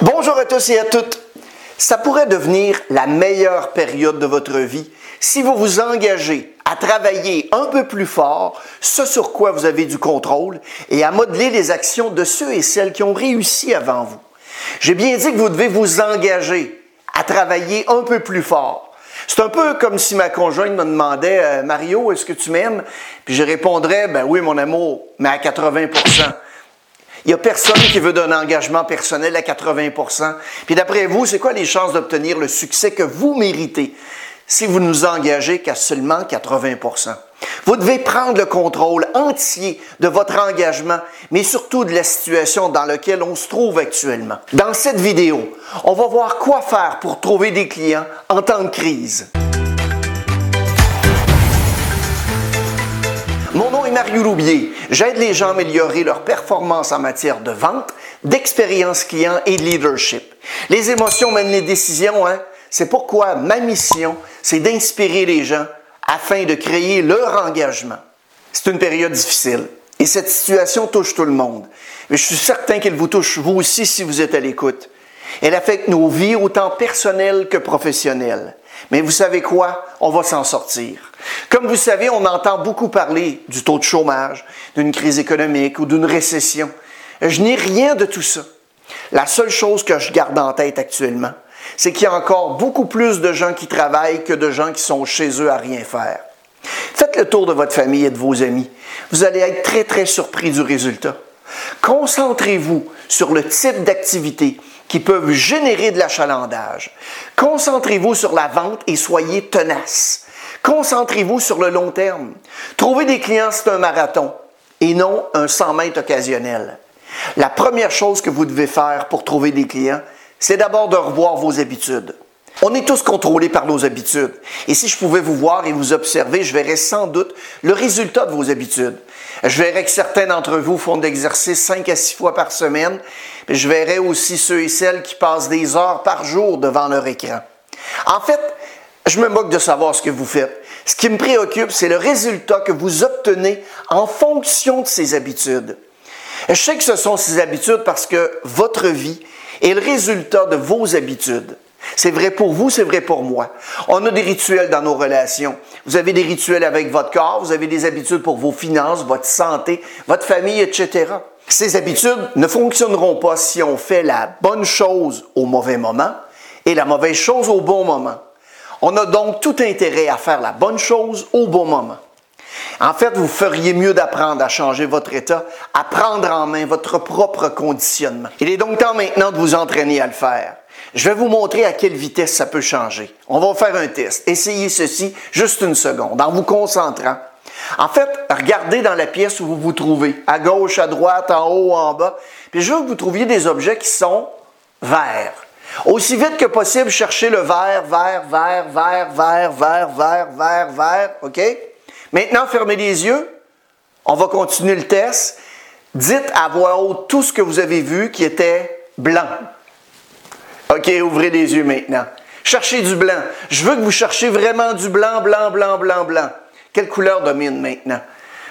Bonjour à tous et à toutes. Ça pourrait devenir la meilleure période de votre vie si vous vous engagez à travailler un peu plus fort ce sur quoi vous avez du contrôle et à modeler les actions de ceux et celles qui ont réussi avant vous. J'ai bien dit que vous devez vous engager à travailler un peu plus fort. C'est un peu comme si ma conjointe me demandait euh, Mario, est-ce que tu m'aimes Puis je répondrais ben oui mon amour, mais à 80 il n'y a personne qui veut d'un engagement personnel à 80% Puis d'après vous, c'est quoi les chances d'obtenir le succès que vous méritez si vous ne nous engagez qu'à seulement 80% Vous devez prendre le contrôle entier de votre engagement, mais surtout de la situation dans laquelle on se trouve actuellement. Dans cette vidéo, on va voir quoi faire pour trouver des clients en temps de crise. Mario Roubier. J'aide les gens à améliorer leur performance en matière de vente, d'expérience client et de leadership. Les émotions mènent les décisions, hein? C'est pourquoi ma mission, c'est d'inspirer les gens afin de créer leur engagement. C'est une période difficile et cette situation touche tout le monde. Mais je suis certain qu'elle vous touche vous aussi si vous êtes à l'écoute. Elle affecte nos vies autant personnelles que professionnelles. Mais vous savez quoi? On va s'en sortir. Comme vous savez, on entend beaucoup parler du taux de chômage, d'une crise économique ou d'une récession. Je n'ai rien de tout ça. La seule chose que je garde en tête actuellement, c'est qu'il y a encore beaucoup plus de gens qui travaillent que de gens qui sont chez eux à rien faire. Faites le tour de votre famille et de vos amis. Vous allez être très, très surpris du résultat. Concentrez-vous sur le type d'activité qui peuvent générer de l'achalandage. Concentrez-vous sur la vente et soyez tenace. Concentrez-vous sur le long terme. Trouver des clients, c'est un marathon et non un 100 mètres occasionnel. La première chose que vous devez faire pour trouver des clients, c'est d'abord de revoir vos habitudes. On est tous contrôlés par nos habitudes. Et si je pouvais vous voir et vous observer, je verrais sans doute le résultat de vos habitudes. Je verrais que certains d'entre vous font de l'exercice 5 à 6 fois par semaine. Mais je verrais aussi ceux et celles qui passent des heures par jour devant leur écran. En fait, je me moque de savoir ce que vous faites. Ce qui me préoccupe, c'est le résultat que vous obtenez en fonction de ces habitudes. Je sais que ce sont ces habitudes parce que votre vie est le résultat de vos habitudes. C'est vrai pour vous, c'est vrai pour moi. On a des rituels dans nos relations. Vous avez des rituels avec votre corps, vous avez des habitudes pour vos finances, votre santé, votre famille, etc. Ces habitudes ne fonctionneront pas si on fait la bonne chose au mauvais moment et la mauvaise chose au bon moment. On a donc tout intérêt à faire la bonne chose au bon moment. En fait, vous feriez mieux d'apprendre à changer votre état, à prendre en main votre propre conditionnement. Il est donc temps maintenant de vous entraîner à le faire. Je vais vous montrer à quelle vitesse ça peut changer. On va faire un test. Essayez ceci juste une seconde en vous concentrant. En fait, regardez dans la pièce où vous vous trouvez, à gauche, à droite, en haut, en bas. Puis je veux que vous trouviez des objets qui sont verts. Aussi vite que possible, cherchez le vert, vert, vert, vert, vert, vert, vert, vert, vert, OK? Maintenant, fermez les yeux. On va continuer le test. Dites à voix haute tout ce que vous avez vu qui était blanc. OK, ouvrez les yeux maintenant. Cherchez du blanc. Je veux que vous cherchiez vraiment du blanc, blanc, blanc, blanc, blanc. Quelle couleur domine maintenant?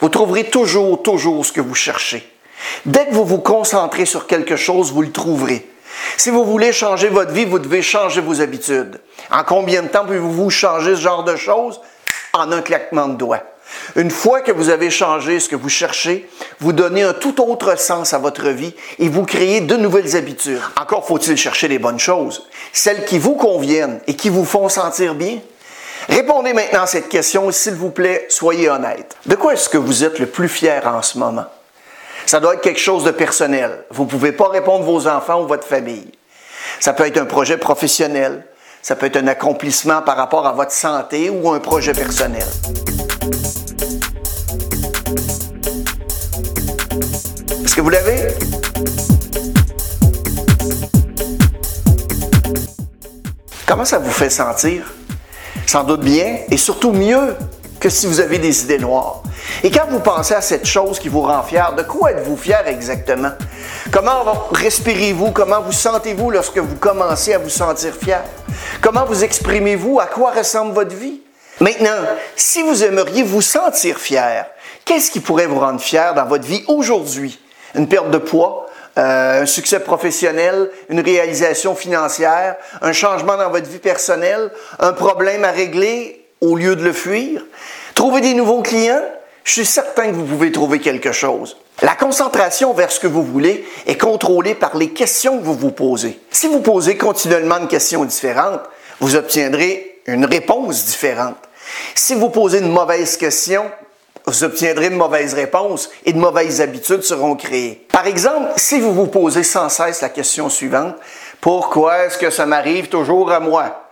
Vous trouverez toujours, toujours ce que vous cherchez. Dès que vous vous concentrez sur quelque chose, vous le trouverez. Si vous voulez changer votre vie, vous devez changer vos habitudes. En combien de temps pouvez-vous changer ce genre de choses? en un claquement de doigts. Une fois que vous avez changé ce que vous cherchez, vous donnez un tout autre sens à votre vie et vous créez de nouvelles habitudes. Encore faut-il chercher les bonnes choses, celles qui vous conviennent et qui vous font sentir bien. Répondez maintenant à cette question, s'il vous plaît, soyez honnête. De quoi est-ce que vous êtes le plus fier en ce moment? Ça doit être quelque chose de personnel. Vous ne pouvez pas répondre vos enfants ou votre famille. Ça peut être un projet professionnel, ça peut être un accomplissement par rapport à votre santé ou un projet personnel. Que vous l'avez? Comment ça vous fait sentir? Sans doute bien et surtout mieux que si vous avez des idées noires. Et quand vous pensez à cette chose qui vous rend fier, de quoi êtes-vous fier exactement? Comment respirez-vous? Comment vous sentez-vous lorsque vous commencez à vous sentir fier? Comment vous exprimez-vous? À quoi ressemble votre vie? Maintenant, si vous aimeriez vous sentir fier, qu'est-ce qui pourrait vous rendre fier dans votre vie aujourd'hui? Une perte de poids, euh, un succès professionnel, une réalisation financière, un changement dans votre vie personnelle, un problème à régler au lieu de le fuir, trouver des nouveaux clients, je suis certain que vous pouvez trouver quelque chose. La concentration vers ce que vous voulez est contrôlée par les questions que vous vous posez. Si vous posez continuellement une question différente, vous obtiendrez une réponse différente. Si vous posez une mauvaise question, vous obtiendrez de mauvaises réponses et de mauvaises habitudes seront créées. Par exemple, si vous vous posez sans cesse la question suivante, pourquoi est-ce que ça m'arrive toujours à moi?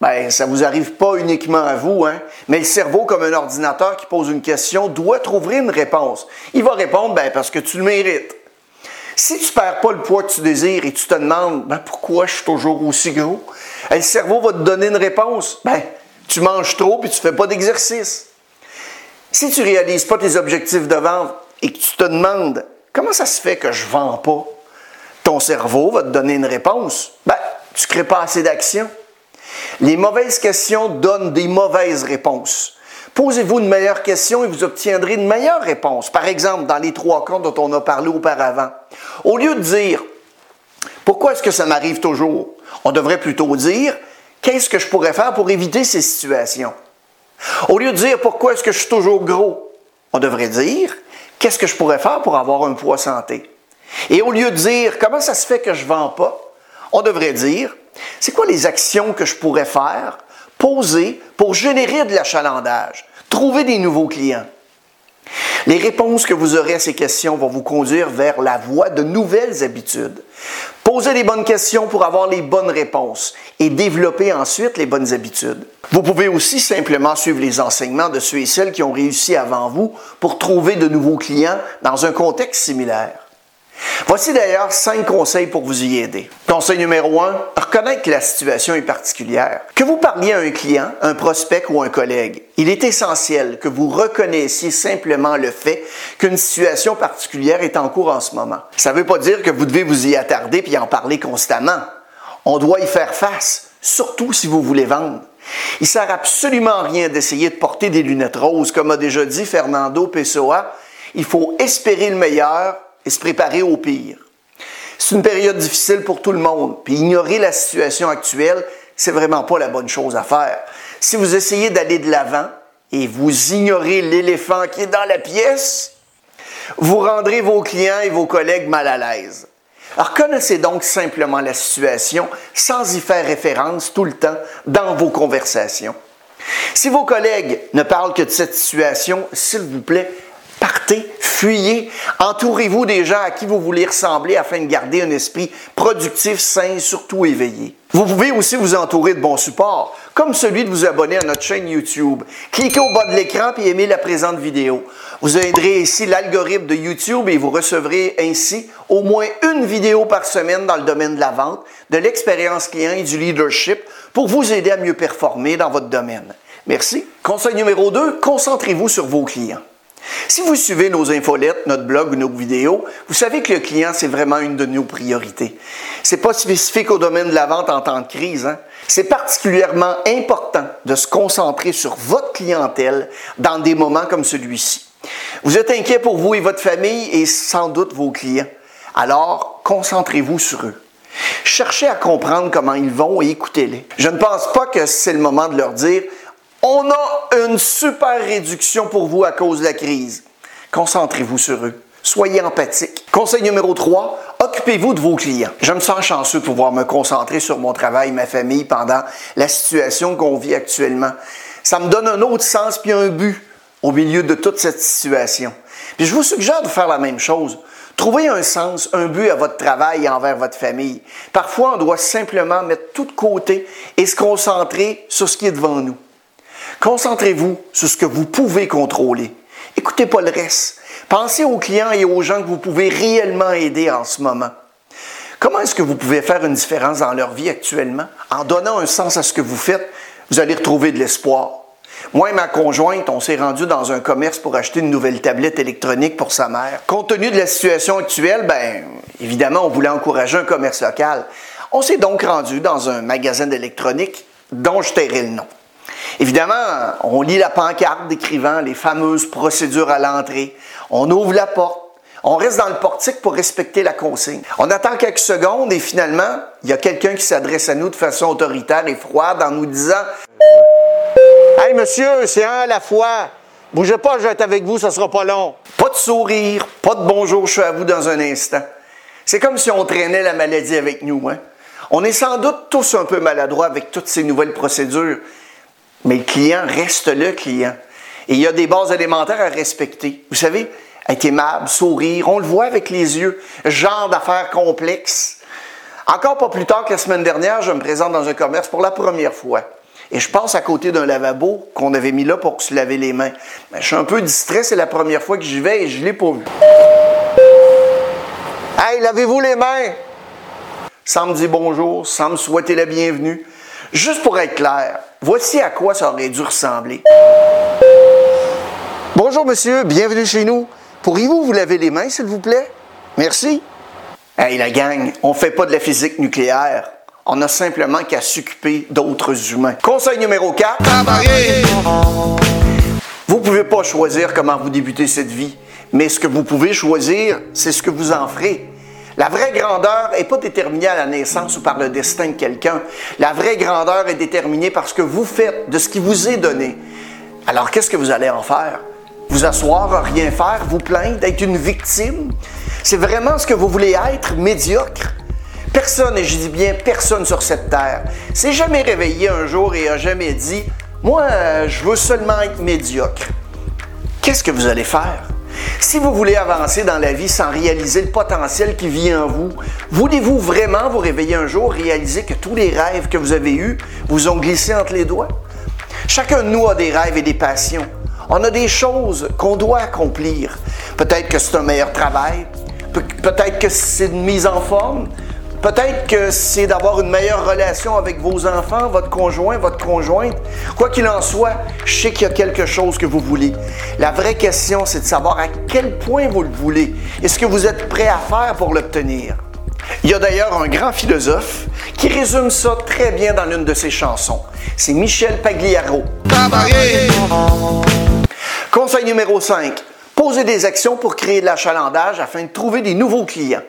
Ben, ça vous arrive pas uniquement à vous, hein? Mais le cerveau, comme un ordinateur qui pose une question, doit trouver une réponse. Il va répondre, ben, parce que tu le mérites. Si tu perds pas le poids que tu désires et tu te demandes, ben, pourquoi je suis toujours aussi gros? le cerveau va te donner une réponse. Ben, tu manges trop puis tu fais pas d'exercice. Si tu réalises pas tes objectifs de vente et que tu te demandes, comment ça se fait que je vends pas? Ton cerveau va te donner une réponse. Ben, tu crées pas assez d'action. Les mauvaises questions donnent des mauvaises réponses. Posez-vous une meilleure question et vous obtiendrez une meilleure réponse. Par exemple, dans les trois cas dont on a parlé auparavant. Au lieu de dire pourquoi est-ce que ça m'arrive toujours, on devrait plutôt dire qu'est-ce que je pourrais faire pour éviter ces situations? Au lieu de dire pourquoi est-ce que je suis toujours gros, on devrait dire qu'est-ce que je pourrais faire pour avoir un poids santé? Et au lieu de dire comment ça se fait que je ne vends pas, on devrait dire c'est quoi les actions que je pourrais faire, poser pour générer de l'achalandage, trouver des nouveaux clients? Les réponses que vous aurez à ces questions vont vous conduire vers la voie de nouvelles habitudes. Posez les bonnes questions pour avoir les bonnes réponses et développer ensuite les bonnes habitudes. Vous pouvez aussi simplement suivre les enseignements de ceux et celles qui ont réussi avant vous pour trouver de nouveaux clients dans un contexte similaire. Voici d'ailleurs cinq conseils pour vous y aider. Conseil numéro un, reconnaître que la situation est particulière. Que vous parliez à un client, un prospect ou un collègue, il est essentiel que vous reconnaissiez simplement le fait qu'une situation particulière est en cours en ce moment. Ça ne veut pas dire que vous devez vous y attarder puis en parler constamment. On doit y faire face, surtout si vous voulez vendre. Il sert absolument à rien d'essayer de porter des lunettes roses, comme a déjà dit Fernando Pessoa. Il faut espérer le meilleur et se préparer au pire. C'est une période difficile pour tout le monde, puis ignorer la situation actuelle, c'est vraiment pas la bonne chose à faire. Si vous essayez d'aller de l'avant et vous ignorez l'éléphant qui est dans la pièce, vous rendrez vos clients et vos collègues mal à l'aise. Alors connaissez donc simplement la situation sans y faire référence tout le temps dans vos conversations. Si vos collègues ne parlent que de cette situation, s'il vous plaît, partez, fuyez, entourez-vous des gens à qui vous voulez ressembler afin de garder un esprit productif, sain, surtout éveillé. Vous pouvez aussi vous entourer de bons supports, comme celui de vous abonner à notre chaîne YouTube. Cliquez au bas de l'écran et aimez la présente vidéo. Vous aiderez ainsi l'algorithme de YouTube et vous recevrez ainsi au moins une vidéo par semaine dans le domaine de la vente, de l'expérience client et du leadership pour vous aider à mieux performer dans votre domaine. Merci. Conseil numéro 2, concentrez-vous sur vos clients. Si vous suivez nos infolettes, notre blog ou nos vidéos, vous savez que le client, c'est vraiment une de nos priorités. C'est pas spécifique au domaine de la vente en temps de crise. Hein. C'est particulièrement important de se concentrer sur votre clientèle dans des moments comme celui-ci. Vous êtes inquiet pour vous et votre famille et sans doute vos clients. Alors, concentrez-vous sur eux. Cherchez à comprendre comment ils vont et écoutez-les. Je ne pense pas que c'est le moment de leur dire on a une super réduction pour vous à cause de la crise. Concentrez-vous sur eux. Soyez empathique. Conseil numéro 3, occupez-vous de vos clients. Je me sens chanceux de pouvoir me concentrer sur mon travail ma famille pendant la situation qu'on vit actuellement. Ça me donne un autre sens puis un but au milieu de toute cette situation. Je vous suggère de faire la même chose. Trouvez un sens, un but à votre travail et envers votre famille. Parfois, on doit simplement mettre tout de côté et se concentrer sur ce qui est devant nous. Concentrez-vous sur ce que vous pouvez contrôler. Écoutez pas le reste. Pensez aux clients et aux gens que vous pouvez réellement aider en ce moment. Comment est-ce que vous pouvez faire une différence dans leur vie actuellement? En donnant un sens à ce que vous faites, vous allez retrouver de l'espoir. Moi et ma conjointe, on s'est rendu dans un commerce pour acheter une nouvelle tablette électronique pour sa mère. Compte tenu de la situation actuelle, ben, évidemment, on voulait encourager un commerce local. On s'est donc rendu dans un magasin d'électronique dont je tairai le nom. Évidemment, on lit la pancarte décrivant les fameuses procédures à l'entrée. On ouvre la porte, On reste dans le portique pour respecter la consigne. On attend quelques secondes et finalement, il y a quelqu'un qui s'adresse à nous de façon autoritaire et froide en nous disant Hey monsieur, c'est un à la fois. Bougez pas, je vais être avec vous, ça sera pas long. Pas de sourire, pas de bonjour, je suis à vous dans un instant. C'est comme si on traînait la maladie avec nous. Hein? On est sans doute tous un peu maladroits avec toutes ces nouvelles procédures, mais le client reste le client. Et il y a des bases élémentaires à respecter. Vous savez, être aimable, sourire, on le voit avec les yeux, genre d'affaires complexes. Encore pas plus tard que la semaine dernière, je me présente dans un commerce pour la première fois. Et je passe à côté d'un lavabo qu'on avait mis là pour se laver les mains. Mais je suis un peu distrait, c'est la première fois que j'y vais et je ne l'ai pas vu. Hey, lavez-vous les mains! Sans me dire bonjour, sans me souhaiter la bienvenue. Juste pour être clair, voici à quoi ça aurait dû ressembler. Bonjour monsieur, bienvenue chez nous. Pourriez-vous vous laver les mains, s'il vous plaît? Merci. Hey, la gang, on fait pas de la physique nucléaire. On a simplement qu'à s'occuper d'autres humains. Conseil numéro 4. Vous ne pouvez pas choisir comment vous débutez cette vie, mais ce que vous pouvez choisir, c'est ce que vous en ferez. La vraie grandeur n'est pas déterminée à la naissance ou par le destin de quelqu'un. La vraie grandeur est déterminée par ce que vous faites, de ce qui vous est donné. Alors qu'est-ce que vous allez en faire? Vous asseoir, rien faire, vous plaindre, être une victime? C'est vraiment ce que vous voulez être, médiocre? Personne, et je dis bien personne sur cette terre, s'est jamais réveillé un jour et a jamais dit Moi, je veux seulement être médiocre. Qu'est-ce que vous allez faire? Si vous voulez avancer dans la vie sans réaliser le potentiel qui vit en vous, voulez-vous vraiment vous réveiller un jour, réaliser que tous les rêves que vous avez eus vous ont glissé entre les doigts? Chacun de nous a des rêves et des passions. On a des choses qu'on doit accomplir. Peut-être que c'est un meilleur travail, peut-être que c'est une mise en forme, peut-être que c'est d'avoir une meilleure relation avec vos enfants, votre conjoint, votre conjointe. Quoi qu'il en soit, je sais qu'il y a quelque chose que vous voulez. La vraie question, c'est de savoir à quel point vous le voulez et ce que vous êtes prêt à faire pour l'obtenir? Il y a d'ailleurs un grand philosophe qui résume ça très bien dans l'une de ses chansons. C'est Michel Pagliaro. Conseil numéro 5. Posez des actions pour créer de l'achalandage afin de trouver des nouveaux clients.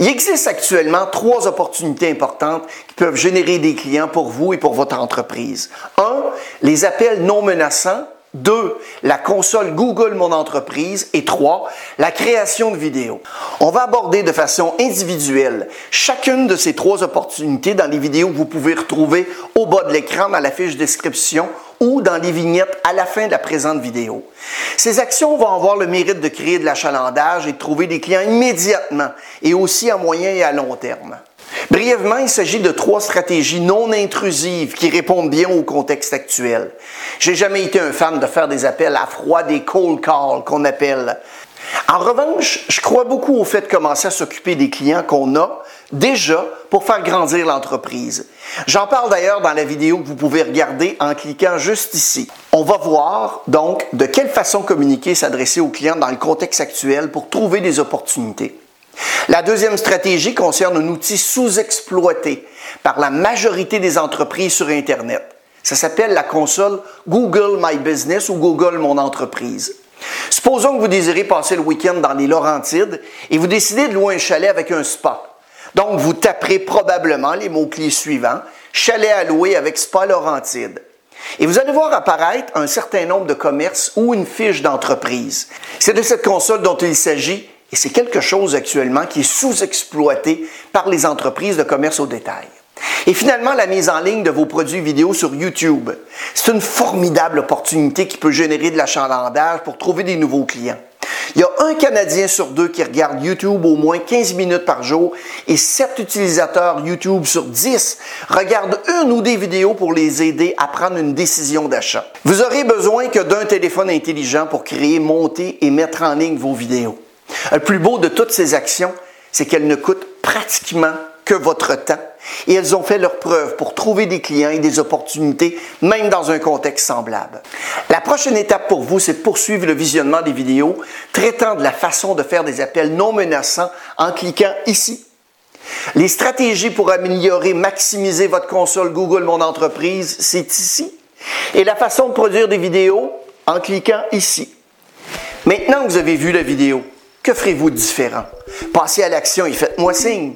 Il existe actuellement trois opportunités importantes qui peuvent générer des clients pour vous et pour votre entreprise. Un, les appels non menaçants. Deux, la console Google Mon Entreprise. Et trois, la création de vidéos. On va aborder de façon individuelle chacune de ces trois opportunités dans les vidéos que vous pouvez retrouver au bas de l'écran dans la fiche description ou dans les vignettes à la fin de la présente vidéo. Ces actions vont avoir le mérite de créer de l'achalandage et de trouver des clients immédiatement et aussi à moyen et à long terme. Brièvement, il s'agit de trois stratégies non intrusives qui répondent bien au contexte actuel. J'ai jamais été un fan de faire des appels à froid, des cold calls qu'on appelle. En revanche, je crois beaucoup au fait de commencer à s'occuper des clients qu'on a déjà pour faire grandir l'entreprise. J'en parle d'ailleurs dans la vidéo que vous pouvez regarder en cliquant juste ici. On va voir donc de quelle façon communiquer et s'adresser aux clients dans le contexte actuel pour trouver des opportunités. La deuxième stratégie concerne un outil sous-exploité par la majorité des entreprises sur Internet. Ça s'appelle la console Google My Business ou Google Mon Entreprise. Supposons que vous désirez passer le week-end dans les Laurentides et vous décidez de louer un chalet avec un spa. Donc, vous taperez probablement les mots-clés suivants chalet à louer avec spa Laurentide. Et vous allez voir apparaître un certain nombre de commerces ou une fiche d'entreprise. C'est de cette console dont il s'agit et c'est quelque chose actuellement qui est sous-exploité par les entreprises de commerce au détail. Et finalement, la mise en ligne de vos produits vidéo sur YouTube. C'est une formidable opportunité qui peut générer de l'achalandage pour trouver des nouveaux clients. Il y a un Canadien sur deux qui regarde YouTube au moins 15 minutes par jour et 7 utilisateurs YouTube sur 10 regardent une ou des vidéos pour les aider à prendre une décision d'achat. Vous aurez besoin que d'un téléphone intelligent pour créer, monter et mettre en ligne vos vidéos. Le plus beau de toutes ces actions, c'est qu'elles ne coûtent pratiquement que votre temps et elles ont fait leur preuve pour trouver des clients et des opportunités, même dans un contexte semblable. La prochaine étape pour vous, c'est de poursuivre le visionnement des vidéos traitant de la façon de faire des appels non menaçants en cliquant ici. Les stratégies pour améliorer, maximiser votre console Google Mon Entreprise, c'est ici. Et la façon de produire des vidéos en cliquant ici. Maintenant que vous avez vu la vidéo, Que ferez-vous différent? Passez à l'action et faites-moi signe.